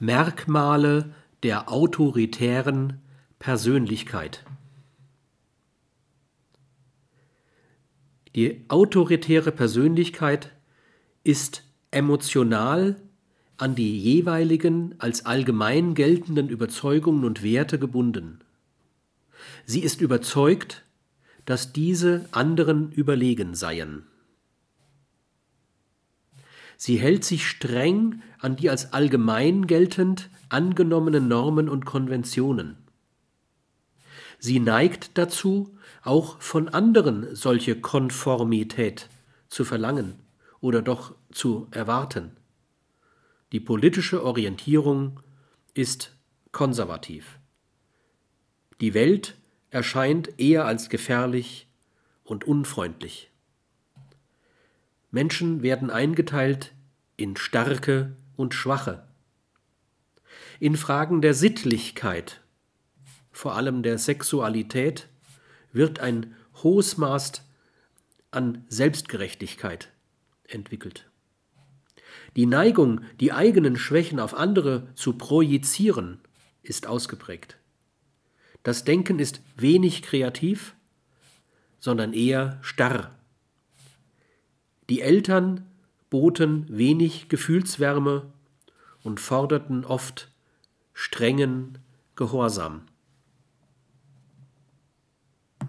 Merkmale der autoritären Persönlichkeit. Die autoritäre Persönlichkeit ist emotional an die jeweiligen als allgemein geltenden Überzeugungen und Werte gebunden. Sie ist überzeugt, dass diese anderen überlegen seien. Sie hält sich streng an die als allgemein geltend angenommenen Normen und Konventionen. Sie neigt dazu, auch von anderen solche Konformität zu verlangen oder doch zu erwarten. Die politische Orientierung ist konservativ. Die Welt erscheint eher als gefährlich und unfreundlich. Menschen werden eingeteilt in Starke und Schwache. In Fragen der Sittlichkeit, vor allem der Sexualität, wird ein hohes Maß an Selbstgerechtigkeit entwickelt. Die Neigung, die eigenen Schwächen auf andere zu projizieren, ist ausgeprägt. Das Denken ist wenig kreativ, sondern eher starr. Die Eltern boten wenig Gefühlswärme und forderten oft strengen Gehorsam.